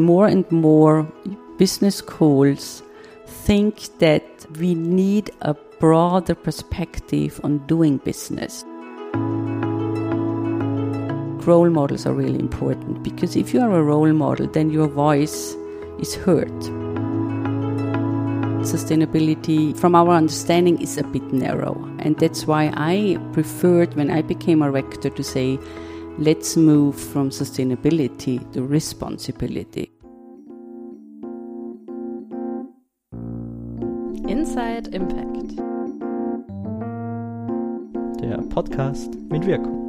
more and more business schools think that we need a broader perspective on doing business. Role models are really important because if you are a role model, then your voice is heard. Sustainability, from our understanding, is a bit narrow, and that's why I preferred when I became a rector to say, let's move from sustainability to responsibility. Inside Impact. Der Podcast mit Wirkung.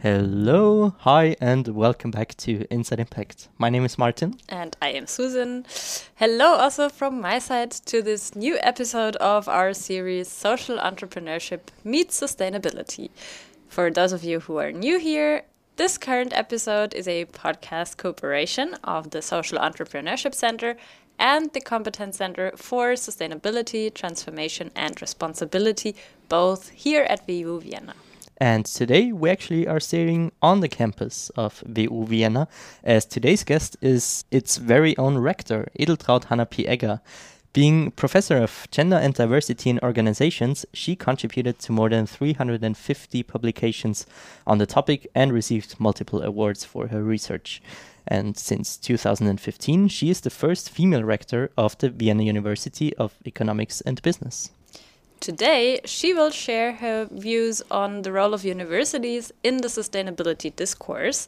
Hello, hi, and welcome back to Inside Impact. My name is Martin. And I am Susan. Hello, also from my side, to this new episode of our series Social Entrepreneurship Meets Sustainability. For those of you who are new here, this current episode is a podcast cooperation of the Social Entrepreneurship Center and the Competence Center for Sustainability, Transformation and Responsibility, both here at WU Vienna. And today we actually are staying on the campus of WU Vienna, as today's guest is its very own rector, Edeltraud Hanappi-Egger. Being professor of gender and diversity in organizations, she contributed to more than 350 publications on the topic and received multiple awards for her research. And since 2015, she is the first female rector of the Vienna University of Economics and Business. Today, she will share her views on the role of universities in the sustainability discourse,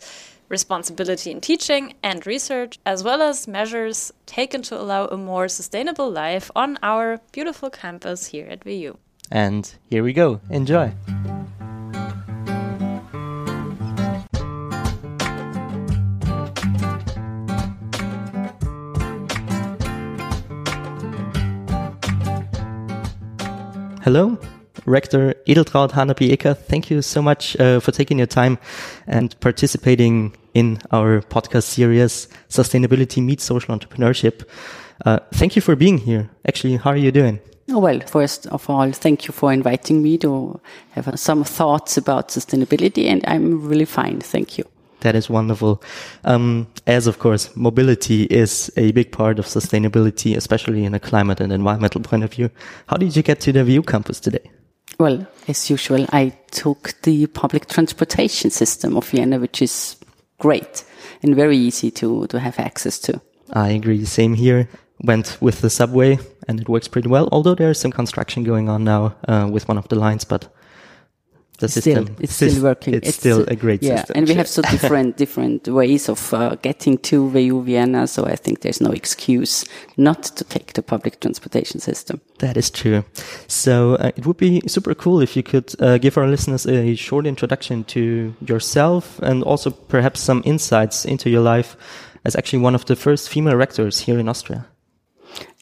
responsibility in teaching and research, as well as measures taken to allow a more sustainable life on our beautiful campus here at WU. And here we go. Enjoy. Hello, Rector Edeltraud Hanappi Thank you so much uh, for taking your time and participating in our podcast series, Sustainability Meets Social Entrepreneurship. Uh, thank you for being here. Actually, how are you doing? Oh, well, first of all, thank you for inviting me to have some thoughts about sustainability, and I'm really fine. Thank you. That is wonderful. Um, as of course, mobility is a big part of sustainability, especially in a climate and environmental point of view. How did you get to the WU campus today? Well, as usual, I took the public transportation system of Vienna, which is great and very easy to, to have access to. I agree. Same here. Went with the subway and it works pretty well, although there's some construction going on now uh, with one of the lines, but the still, system. it's still working. It's, it's still a great yeah, system. and we have so different different ways of uh, getting to WU Vienna. So I think there's no excuse not to take the public transportation system. That is true. So uh, it would be super cool if you could uh, give our listeners a short introduction to yourself and also perhaps some insights into your life as actually one of the first female rectors here in Austria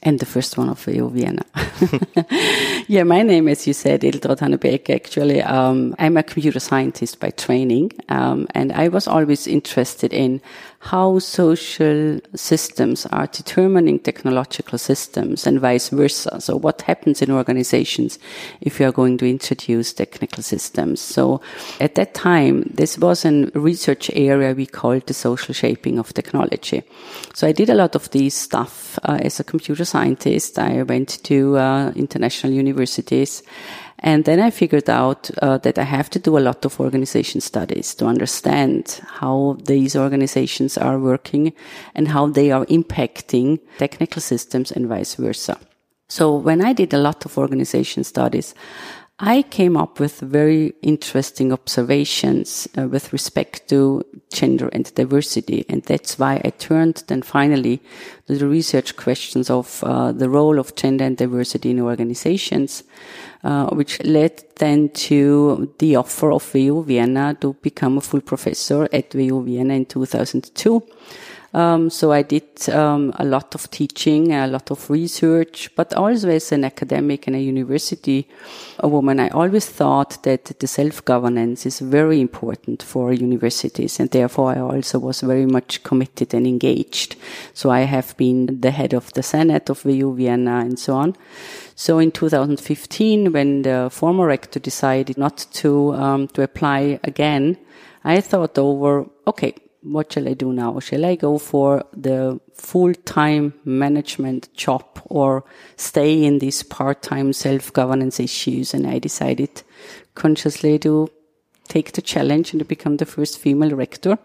and the first one of WU Vienna. yeah, my name, as you said, Edeltraud Hanna Actually, um, I'm a computer scientist by training, um, and I was always interested in how social systems are determining technological systems and vice versa. So what happens in organizations if you are going to introduce technical systems? So at that time, this was a research area we called the social shaping of technology. So I did a lot of these stuff uh, as a computer scientist. I went to uh, international universities and then I figured out uh, that I have to do a lot of organization studies to understand how these organizations are working and how they are impacting technical systems and vice versa. So when I did a lot of organization studies, I came up with very interesting observations uh, with respect to gender and diversity. And that's why I turned then finally to the research questions of uh, the role of gender and diversity in organizations, uh, which led then to the offer of WU Vienna to become a full professor at WU Vienna in 2002. Um, so I did um, a lot of teaching, a lot of research, but also as an academic and a university a woman, I always thought that the self-governance is very important for universities, and therefore I also was very much committed and engaged. So I have been the head of the Senate of WU Vienna and so on. So in 2015, when the former rector decided not to um, to apply again, I thought over, okay, what shall I do now? Shall I go for the full-time management job or stay in these part-time self-governance issues? And I decided consciously to take the challenge and to become the first female rector.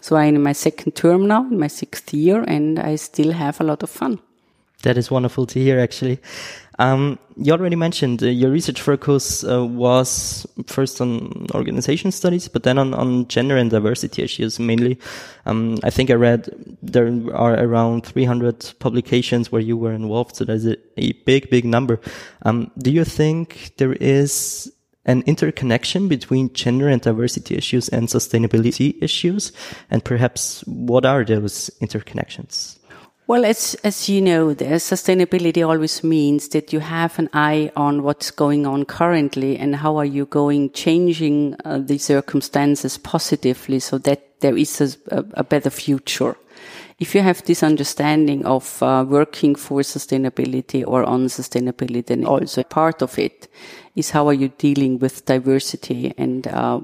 So I'm in my second term now, in my sixth year, and I still have a lot of fun. That is wonderful to hear, actually. Um, you already mentioned uh, your research focus uh, was first on organization studies, but then on, on gender and diversity issues mainly. Um, I think I read there are around 300 publications where you were involved, so that's a, a big, big number. Um, do you think there is an interconnection between gender and diversity issues and sustainability issues? And perhaps what are those interconnections? Well, as, as you know, sustainability always means that you have an eye on what's going on currently and how are you going changing uh, the circumstances positively so that there is a, a better future. If you have this understanding of uh, working for sustainability or on sustainability, then also part of it is how are you dealing with diversity and uh,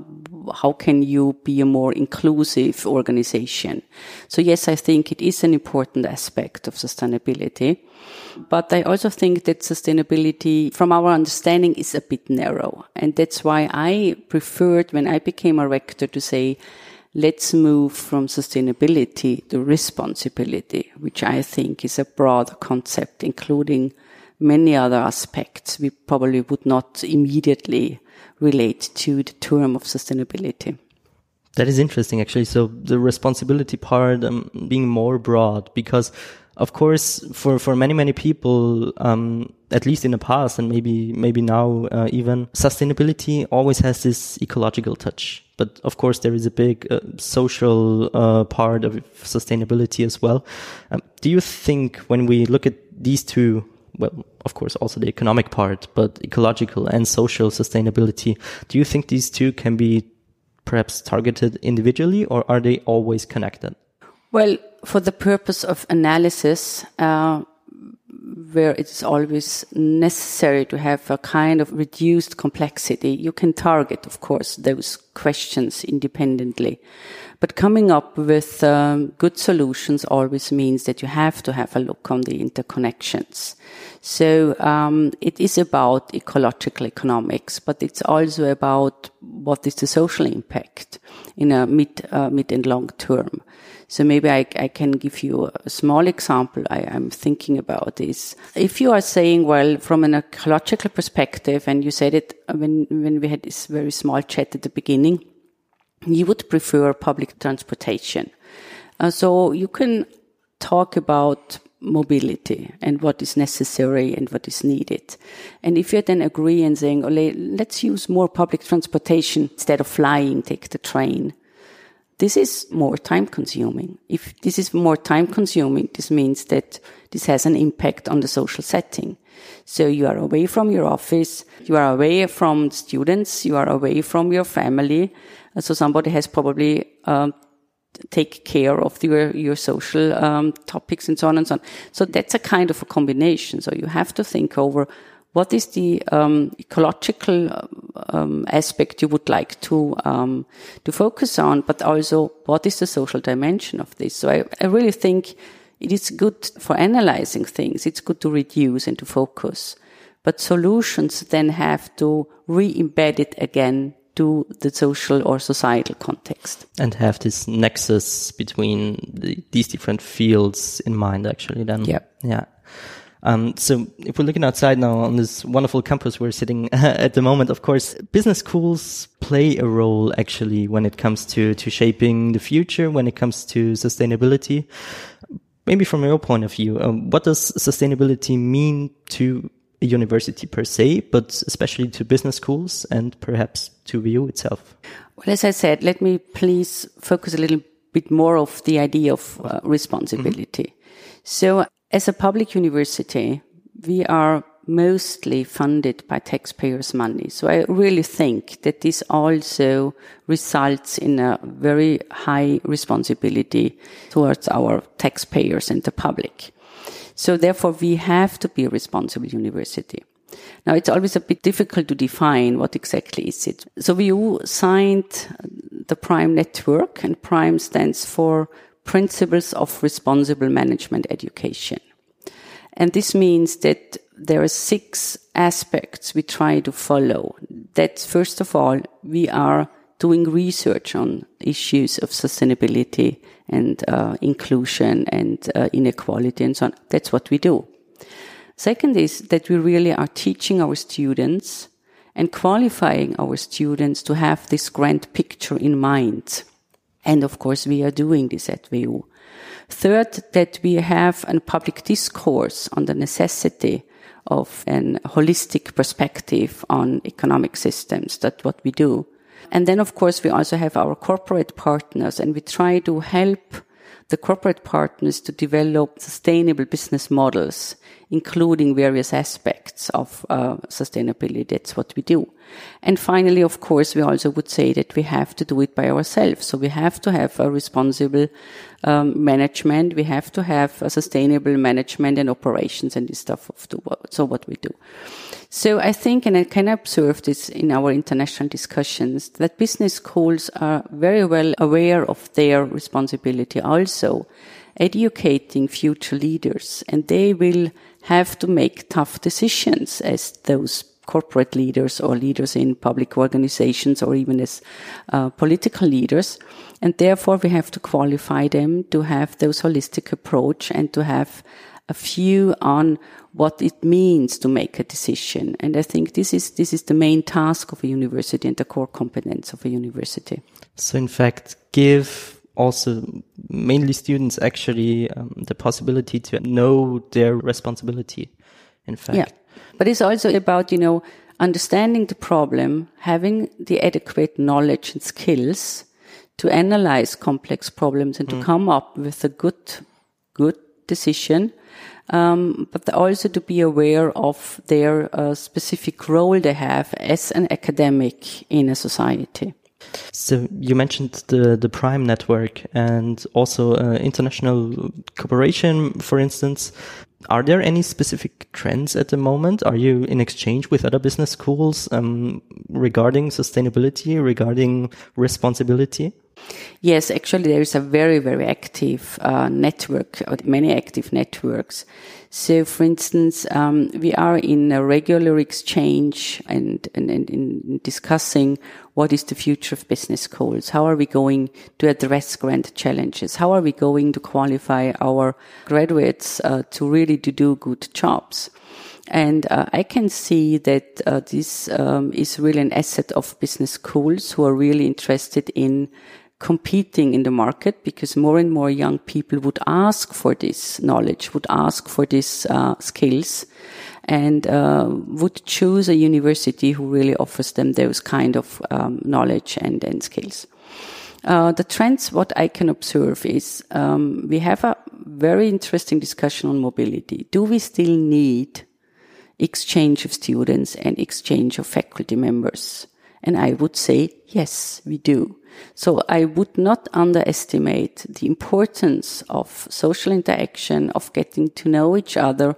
how can you be a more inclusive organization? So yes, I think it is an important aspect of sustainability. But I also think that sustainability, from our understanding, is a bit narrow. And that's why I preferred, when I became a rector, to say, let's move from sustainability to responsibility, which I think is a broader concept, including many other aspects we probably would not immediately relate to the term of sustainability. That is interesting, actually. So the responsibility part um, being more broad, because of course, for, for many, many people, um, at least in the past and maybe, maybe now, uh, even sustainability always has this ecological touch. But of course, there is a big uh, social, uh, part of sustainability as well. Um, do you think when we look at these two well, of course, also the economic part, but ecological and social sustainability. Do you think these two can be perhaps targeted individually or are they always connected? Well, for the purpose of analysis, uh, where it's always necessary to have a kind of reduced complexity, you can target, of course, those questions independently. But coming up with um, good solutions always means that you have to have a look on the interconnections. So um, it is about ecological economics, but it's also about what is the social impact in a mid, uh, mid and long term. So maybe I, I, can give you a small example I, am thinking about is if you are saying, well, from an ecological perspective, and you said it when, when we had this very small chat at the beginning, you would prefer public transportation. Uh, so you can talk about mobility and what is necessary and what is needed. And if you then agree and saying, oh, let's use more public transportation instead of flying, take the train. This is more time consuming. If this is more time consuming, this means that this has an impact on the social setting. So you are away from your office, you are away from students, you are away from your family, so somebody has probably um, take care of your your social um, topics and so on and so on. So that's a kind of a combination. So you have to think over what is the um, ecological um, aspect you would like to um, to focus on, but also what is the social dimension of this. So I, I really think it is good for analyzing things. It's good to reduce and to focus, but solutions then have to re-embed it again to the social or societal context. And have this nexus between the, these different fields in mind, actually, then. Yeah. Yeah. Um, so if we're looking outside now on this wonderful campus we're sitting at the moment, of course, business schools play a role actually when it comes to, to shaping the future, when it comes to sustainability. Maybe from your point of view, um, what does sustainability mean to a university per se, but especially to business schools and perhaps to WU itself? Well, as I said, let me please focus a little bit more of the idea of uh, responsibility. Mm-hmm. So, as a public university, we are mostly funded by taxpayers' money. So I really think that this also results in a very high responsibility towards our taxpayers and the public. So therefore, we have to be a responsible university. Now, it's always a bit difficult to define what exactly is it. So we signed the PRME Network, and PRME stands for Principles of Responsible Management Education. And this means that there are six aspects we try to follow. That first of all, we are doing research on issues of sustainability and uh, inclusion and uh, inequality and so on. That's what we do. Second is that we really are teaching our students and qualifying our students to have this grand picture in mind. And of course, we are doing this at WU. Third, that we have a public discourse on the necessity of an holistic perspective on economic systems. That's what we do. And then, of course, we also have our corporate partners and we try to help the corporate partners to develop sustainable business models, including various aspects of uh, sustainability. That's what we do. And finally, of course, we also would say that we have to do it by ourselves. So we have to have a responsible um, management. We have to have a sustainable management and operations and this stuff of the world. So what we do. So I think, and I can observe this in our international discussions, that business schools are very well aware of their responsibility also educating future leaders and they will have to make tough decisions as those corporate leaders or leaders in public organizations or even as uh, political leaders. And therefore we have to qualify them to have those holistic approach and to have a view on what it means to make a decision. And I think this is, this is the main task of a university and the core competence of a university. So in fact, give also mainly students actually um, the possibility to know their responsibility. In fact. Yeah. But it's also about, you know, understanding the problem, having the adequate knowledge and skills to analyze complex problems and mm. to come up with a good, good decision. Um, but also to be aware of their uh, specific role they have as an academic in a society. So you mentioned the the PRME network and also uh, international cooperation, for instance. Are there any specific trends at the moment? Are you in exchange with other business schools um, regarding sustainability, regarding responsibility? Yes, actually, there is a very, very active uh, network, many active networks. So, for instance, um, we are in a regular exchange and, and, and in discussing what is the future of business schools. How are we going to address grand challenges? How are we going to qualify our graduates uh, to really to do good jobs? And uh, I can see that uh, this um, is really an asset of business schools who are really interested in competing in the market because more and more young people would ask for this knowledge, would ask for these uh, skills, and uh, would choose a university who really offers them those kind of um, knowledge and, and skills. Uh, the trends, what I can observe is um, we have a very interesting discussion on mobility. Do we still need exchange of students and exchange of faculty members? And I would say, yes, we do. So I would not underestimate the importance of social interaction, of getting to know each other,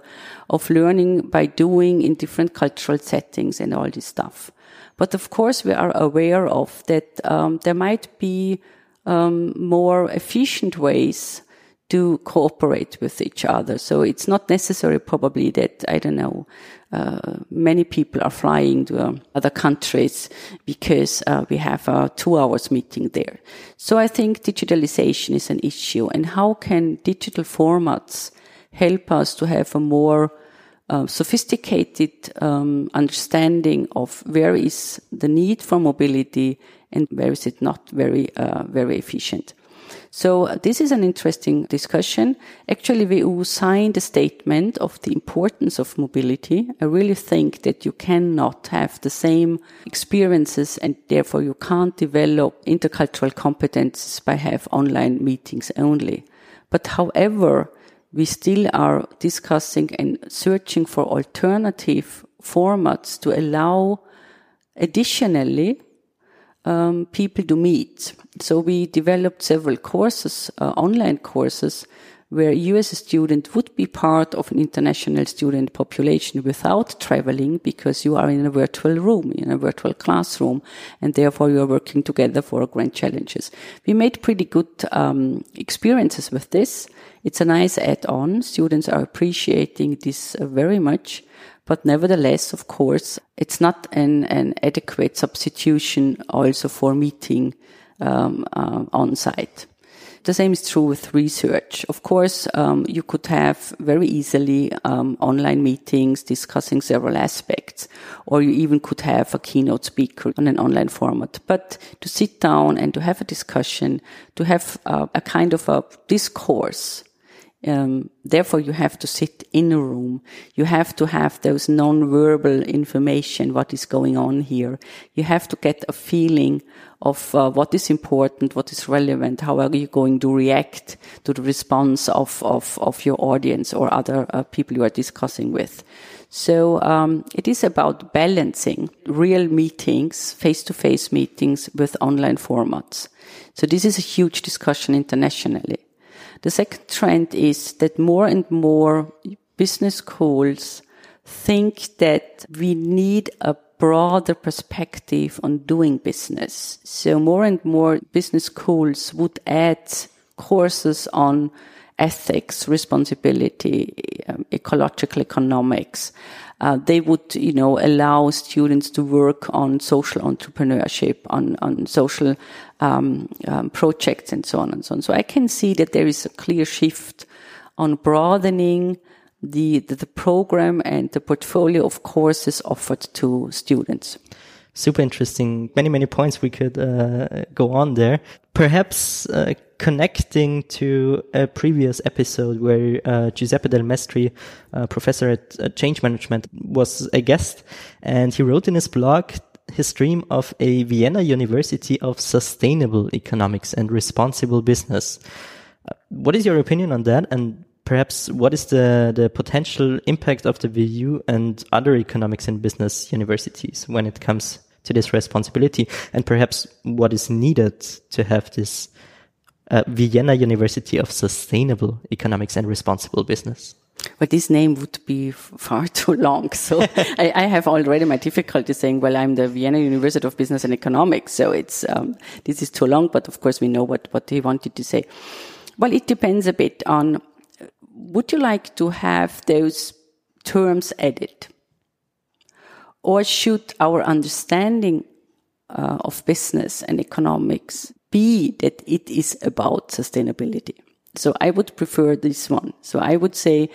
of learning by doing in different cultural settings and all this stuff. But of course, we are aware of that um, there might be um, more efficient ways to cooperate with each other. So it's not necessary probably that, I don't know, uh, many people are flying to uh, other countries because uh, we have a two hours meeting there. So I think digitalization is an issue and how can digital formats help us to have a more uh, sophisticated um, understanding of where is the need for mobility and where is it not very, uh, very efficient. So uh, this is an interesting discussion. Actually, WU signed a statement of the importance of mobility. I really think that you cannot have the same experiences and therefore you can't develop intercultural competences by have online meetings only. But however, we still are discussing and searching for alternative formats to allow additionally um, people to meet. So we developed several courses, uh, online courses, where you as a student would be part of an international student population without traveling because you are in a virtual room, in a virtual classroom, and therefore you are working together for grand challenges. We made pretty good um, experiences with this. It's a nice add-on. Students are appreciating this uh, very much. But nevertheless, of course, it's not an, an adequate substitution also for meeting um, uh, on site. The same is true with research. Of course, um, you could have very easily um, online meetings discussing several aspects, or you even could have a keynote speaker on an online format. But to sit down and to have a discussion, to have uh, a kind of a discourse um, therefore, you have to sit in a room. You have to have those non-verbal information, what is going on here. You have to get a feeling of uh, what is important, what is relevant, how are you going to react to the response of, of, of your audience or other uh, people you are discussing with. So um, it is about balancing real meetings, face-to-face meetings with online formats. So this is a huge discussion internationally. The second trend is that more and more business schools think that we need a broader perspective on doing business. So more and more business schools would add courses on ethics, responsibility, um, ecological economics. Uh, they would, you know, allow students to work on social entrepreneurship, on, on social um, um, projects and so on and so on. So I can see that there is a clear shift on broadening the, the, the program and the portfolio of courses offered to students super interesting. Many, many points we could uh, go on there. Perhaps uh, connecting to a previous episode where uh, Giuseppe Delmestri, professor at uh, Change Management, was a guest, and he wrote in his blog his dream of a Vienna University of Sustainable Economics and Responsible Business. Uh, what is your opinion on that? And perhaps what is the, the potential impact of the WU and other economics and business universities when it comes to this responsibility? And perhaps what is needed to have this uh, Vienna University of Sustainable Economics and Responsible Business? Well, this name would be far too long. So I, I, have already my difficulty saying, well, I'm the Vienna University of Business and Economics. So it's, um, this is too long, but of course we know what, what he wanted to say. Well, it depends a bit on, would you like to have those terms added? Or should our understanding uh, of business and economics be that it is about sustainability? So I would prefer this one. So I would say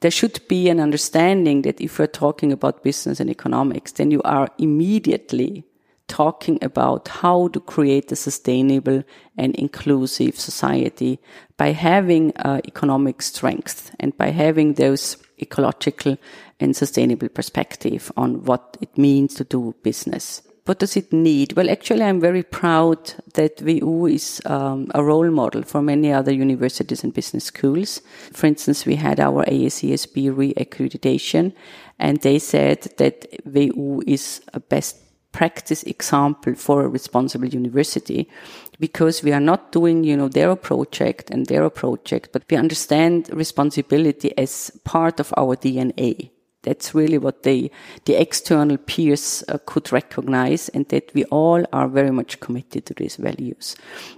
there should be an understanding that if we're talking about business and economics, then you are immediately talking about how to create a sustainable and inclusive society by having uh, economic strength and by having those ecological and sustainable perspective on what it means to do business what does it need? Well, actually, I'm very proud that WU is um, a role model for many other universities and business schools. For instance, we had our AACSB re-accreditation, and they said that WU is a best practice example for a responsible university because we are not doing, you know, their project and their project, but we understand responsibility as part of our DNA. That's really what they, the external peers uh, could recognize and that we all are very much committed to these values.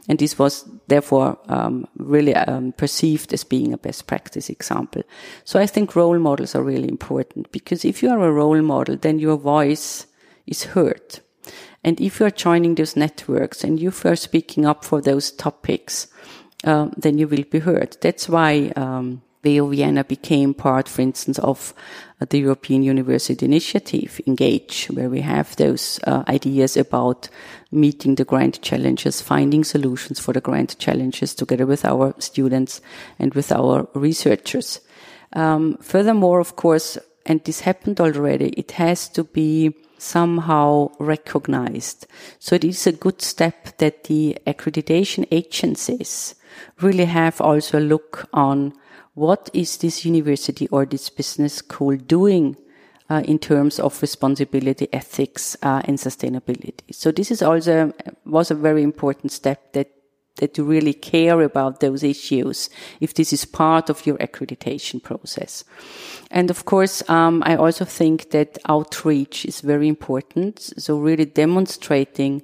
And this was therefore um, really um, perceived as being a best practice example. So I think role models are really important because if you are a role model, then your voice is heard. And if you are joining those networks and you are speaking up for those topics, uh, then you will be heard. That's why um, WU Vienna became part, for instance, of uh, the European University Initiative, Engage, where we have those uh, ideas about meeting the grand challenges, finding solutions for the grand challenges together with our students and with our researchers. Um, furthermore, of course, and this happened already, it has to be somehow recognized. So it is a good step that the accreditation agencies really have also a look on what is this university or this business school doing uh, in terms of responsibility, ethics, uh, and sustainability. So this is also was a very important step that that you really care about those issues if this is part of your accreditation process. And of course, um, I also think that outreach is very important. So really demonstrating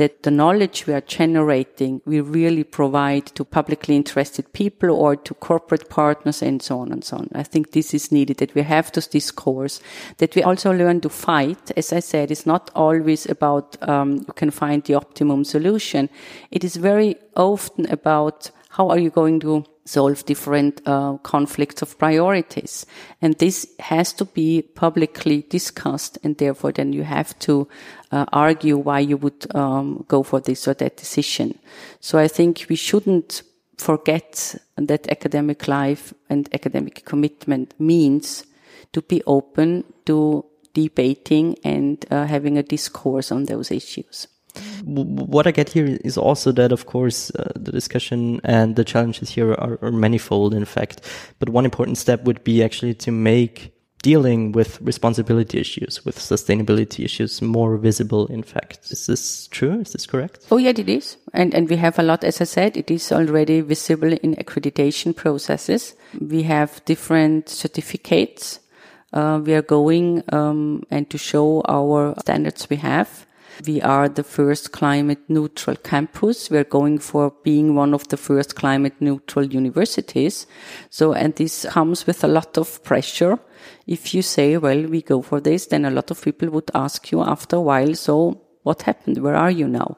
that the knowledge we are generating, we really provide to publicly interested people or to corporate partners and so on and so on. I think this is needed, that we have this discourse, that we also learn to fight. As I said, it's not always about, um, you can find the optimum solution. It is very often about how are you going to solve different uh, conflicts of priorities. And this has to be publicly discussed. And therefore, then you have to uh, argue why you would um, go for this or that decision. So I think we shouldn't forget that academic life and academic commitment means to be open to debating and uh, having a discourse on those issues what I get here is also that, of course, uh, the discussion and the challenges here are, are, manifold, in fact. But one important step would be actually to make dealing with responsibility issues, with sustainability issues more visible, in fact. Is this true? Is this correct? Oh, yeah, it is. And, and we have a lot, as I said, it is already visible in accreditation processes. We have different certificates. Uh, we are going um, and to show our standards we have we are the first climate neutral campus. We're going for being one of the first climate neutral universities. So, and this comes with a lot of pressure. If you say, well, we go for this, then a lot of people would ask you after a while, so what happened? Where are you now?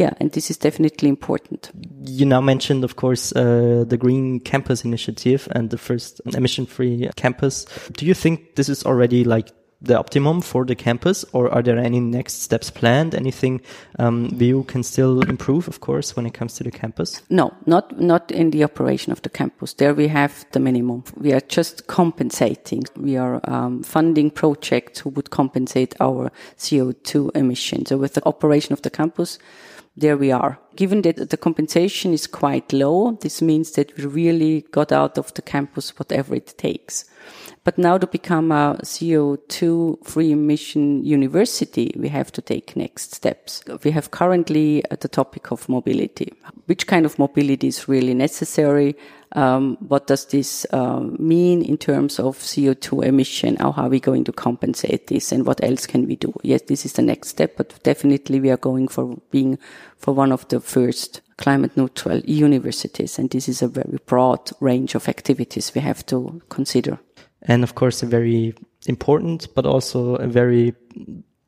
yeah, and this is definitely important. You now mentioned, of course, uh, the Green Campus Initiative and the first emission-free campus. Do you think this is already like the optimum for the campus, or are there any next steps planned? Anything um, can still improve, of course, when it comes to the campus? No, not not in the operation of the campus. There we have the minimum. We are just compensating. We are um, funding projects who would compensate our CO2 emissions. So with the operation of the campus, there we are. Given that the compensation is quite low, this means that we really got out of the campus whatever it takes. But now to become a CO2 free emission university, we have to take next steps. We have currently the topic of mobility. Which kind of mobility is really necessary? Um, what does this uh, mean in terms of CO2 emission? How are we going to compensate this and what else can we do? Yes, this is the next step, but definitely we are going for being for one of the first climate neutral universities. And this is a very broad range of activities we have to consider and of course a very important but also a very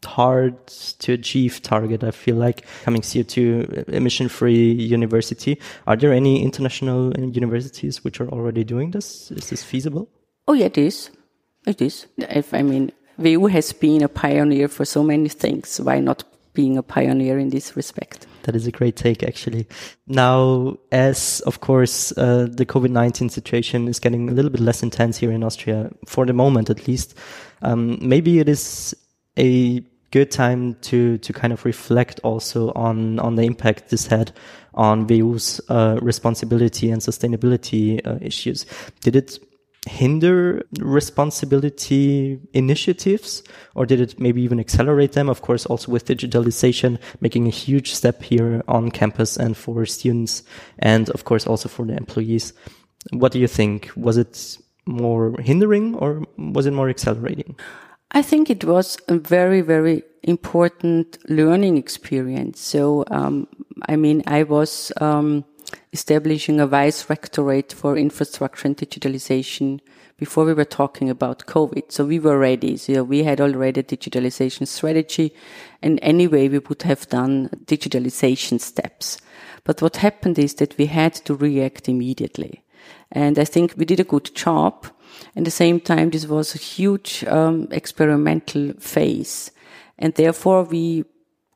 hard to achieve target i feel like coming co2 uh, emission free university. Are there any international uh, universities which are already doing this? Is this feasible? Oh yeah it is. It is. If i mean WU has been a pioneer for so many things. Why not being a pioneer in this respect that is a great take, actually. Now, as of course uh, the COVID nineteen situation is getting a little bit less intense here in Austria, for the moment at least, um, maybe it is a good time to to kind of reflect also on on the impact this had on WU's uh, responsibility and sustainability uh, issues. Did it hinder responsibility initiatives or did it maybe even accelerate them? Of course also with digitalization making a huge step here on campus and for students and of course also for the employees. What do you think? Was it more hindering or was it more accelerating? I think it was a very very important learning experience. So um, i mean i was um, establishing a vice rectorate for infrastructure and digitalization before we were talking about COVID. So we were ready. So we had already a digitalization strategy. And anyway, we would have done digitalization steps. But what happened is that we had to react immediately. And I think we did a good job. At the same time, this was a huge um, experimental phase. And therefore we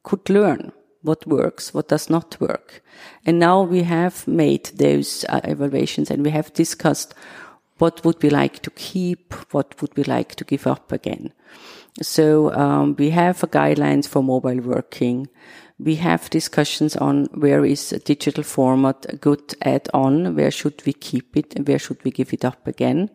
could learn what works, what does not work. And now we have made those uh, evaluations and we have discussed what would we like to keep, what would we like to give up again. So um, we have guidelines for mobile working. We have discussions on where is a digital format a good add-on, where should we keep it, and where should we give it up again.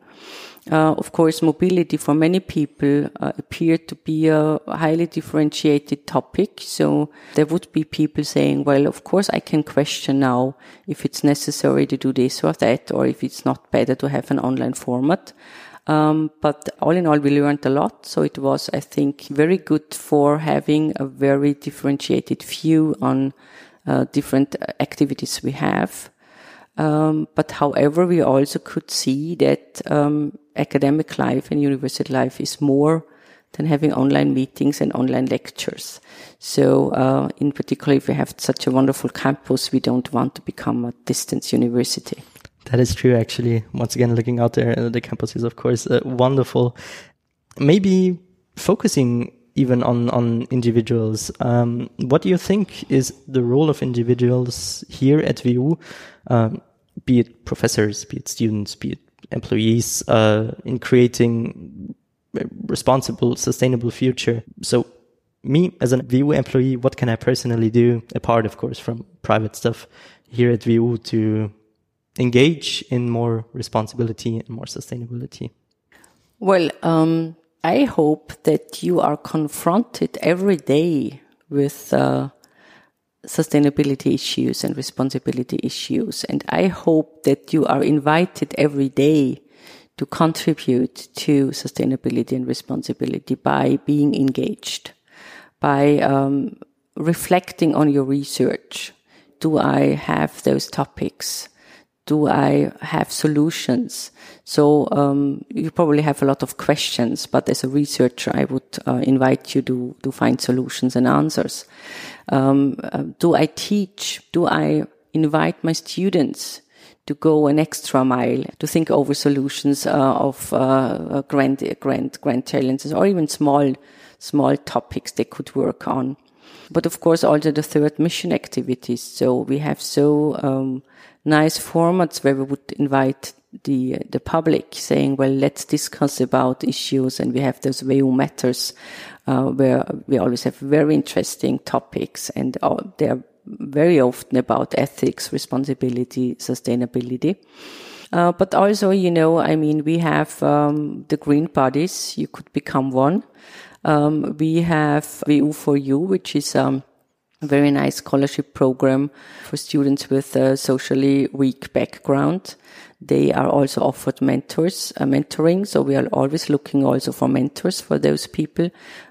Uh, of course, mobility for many people uh, appeared to be a highly differentiated topic. So there would be people saying, well, of course, I can question now if it's necessary to do this or that, or if it's not better to have an online format. Um, but all in all, we learned a lot. So it was, I think, very good for having a very differentiated view on uh, different activities we have. Um, but however, we also could see that um, academic life and university life is more than having online meetings and online lectures. So, uh, in particular, if we have such a wonderful campus, we don't want to become a distance university. That is true, actually. Once again, looking out there, the campus is, of course, uh, wonderful. Maybe focusing even on on individuals. Um, what do you think is the role of individuals here at WU, um, be it professors, be it students, be it employees, uh, in creating a responsible, sustainable future? So, me as a WU employee, what can I personally do, apart, of course, from private stuff here at WU to engage in more responsibility and more sustainability? Well, um, I hope that you are confronted every day with uh, sustainability issues and responsibility issues. And I hope that you are invited every day to contribute to sustainability and responsibility by being engaged, by um, reflecting on your research. Do I have those topics? Do I have solutions? So um, you probably have a lot of questions, but as a researcher, I would uh, invite you to to find solutions and answers. Um, uh, do I teach? Do I invite my students? To go an extra mile to think over solutions uh, of uh, grand, grand, grand challenges, or even small, small topics they could work on. But of course, also the third mission activities. So we have so um, nice formats where we would invite the the public saying, well, let's discuss about issues, and we have those WU matters uh, where we always have very interesting topics, and uh, they're very often about ethics, responsibility, sustainability. Uh, but also, you know, I mean, we have um, the green bodies. You could become one. Um, we have WU4U, which is um, very nice scholarship program for students with a socially weak background. They are also offered mentors, uh, mentoring. So we are always looking also for mentors for those people,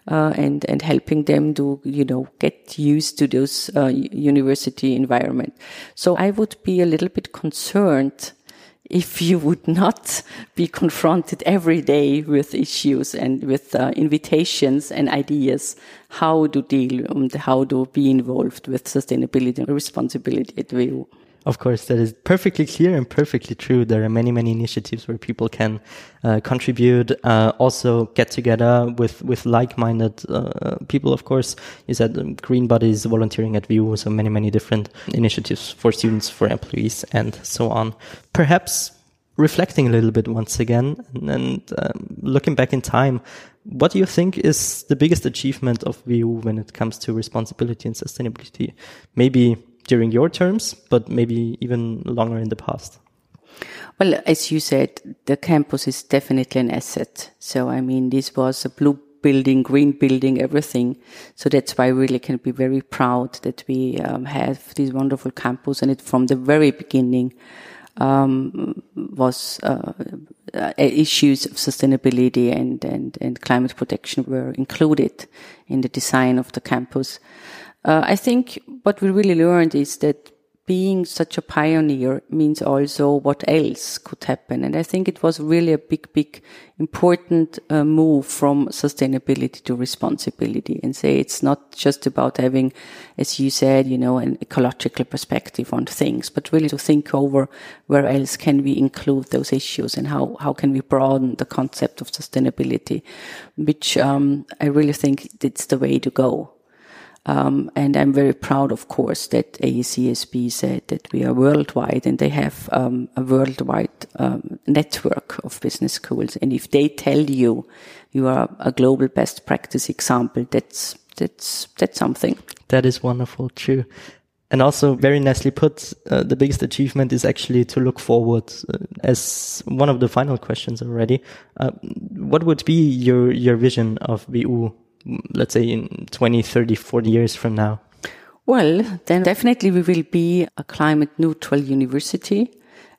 uh, and, and helping them to, you know, get used to those, uh, university environment. So I would be a little bit concerned if you would not be confronted every day with issues and with uh, invitations and ideas how to deal and how to be involved with sustainability and responsibility at WU. Of course, that is perfectly clear and perfectly true. There are many, many initiatives where people can uh, contribute, uh, also get together with, with like-minded uh, people. Of course, you said um, green bodies, volunteering at WU, so many, many different initiatives for students, for employees, and so on. Perhaps reflecting a little bit once again and, and um, looking back in time, what do you think is the biggest achievement of WU when it comes to responsibility and sustainability? Maybe during your terms, but maybe even longer in the past? Well, as you said, the campus is definitely an asset. So, I mean, this was a blue building, green building, everything. So that's why we really can be very proud that we um, have this wonderful campus and it from the very beginning um, was uh, uh, issues of sustainability and, and, and climate protection were included in the design of the campus. Uh, I think what we really learned is that being such a pioneer means also what else could happen. And I think it was really a big, big, important uh, move from sustainability to responsibility and say it's not just about having, as you said, you know, an ecological perspective on things, but really to think over where else can we include those issues and how, how can we broaden the concept of sustainability, which um, I really think it's the way to go. Um, and I'm very proud, of course, that AACSB said that we are worldwide and they have um, a worldwide um, network of business schools. And if they tell you you are a global best practice example, that's that's that's something. That is wonderful, too. And also, very nicely put, uh, the biggest achievement is actually to look forward. Uh, as one of the final questions already, uh, what would be your your vision of WU, let's say in 20, 30, 40 years from now? Well, then definitely we will be a climate neutral university,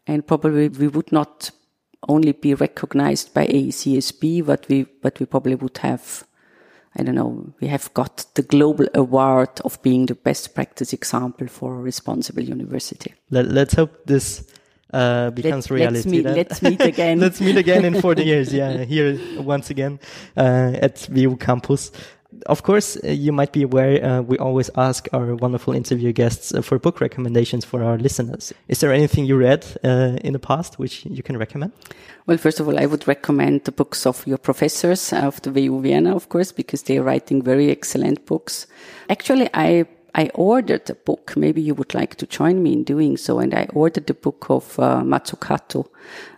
and probably we would not only be recognized by AACSB, but we but we probably would have I don't know, we have got the global award of being the best practice example for a responsible university. Let, us hope this uh, becomes Let, reality. Let's meet, let's meet again. let's meet again in 40 years. Yeah, here once again uh, at WU campus of course, uh, you might be aware uh, we always ask our wonderful interview guests uh, for book recommendations for our listeners. Is there anything you read uh, in the past which you can recommend? Well, first of all, I would recommend the books of your professors of the WU Vienna, of course, because they are writing very excellent books. Actually, I I ordered a book. Maybe you would like to join me in doing so. And I ordered the book of uh, Mazzucato,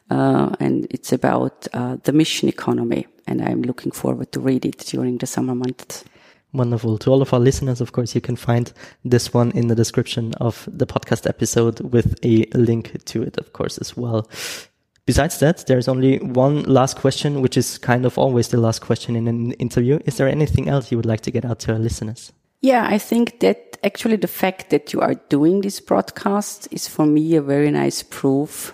uh, and it's about uh, the mission economy and I'm looking forward to read it during the summer months. Wonderful. To all of our listeners, of course, you can find this one in the description of the podcast episode with a link to it, of course, as well. Besides that, there's only one last question, which is kind of always the last question in an interview. Is there anything else you would like to get out to our listeners? Yeah, I think that actually the fact that you are doing this broadcast is for me a very nice proof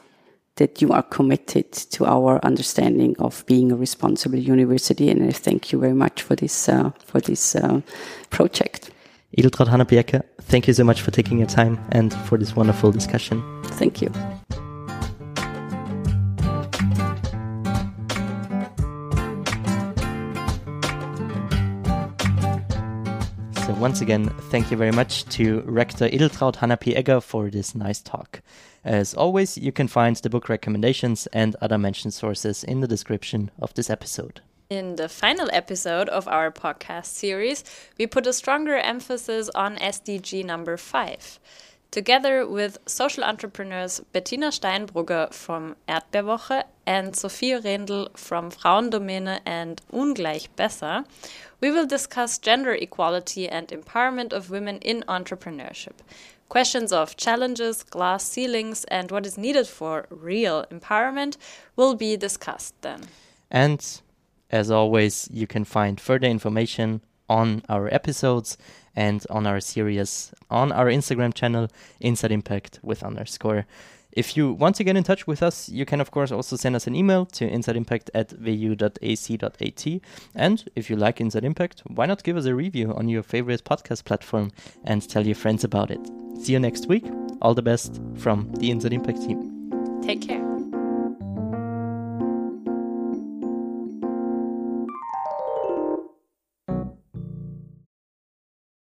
that you are committed to our understanding of being a responsible university. And I thank you very much for this, uh, for this uh, project. Edeltraud Hanappi-Egger, thank you so much for taking your time and for this wonderful discussion. Thank you. Once again, thank you very much to Rector Edeltraud Hanappi-Egger for this nice talk. As always, you can find the book recommendations and other mentioned sources in the description of this episode. In the final episode of our podcast series, we put a stronger emphasis on SDG number 5. Together with social entrepreneurs Bettina Steinbrugger from Erdbeerwoche and Sophie Rendl from Frauendomäne and Ungleich Besser, we will discuss gender equality and empowerment of women in entrepreneurship. Questions of challenges, glass ceilings, and what is needed for real empowerment will be discussed then. And as always, you can find further information on our episodes and on our series on our Instagram channel, Inside Impact with underscore. If you want to get in touch with us, you can, of course, also send us an email to insideimpact at wu.ac.at. And if you like Inside Impact, why not give us a review on your favorite podcast platform and tell your friends about it? See you next week. All the best from the Inside Impact team. Take care.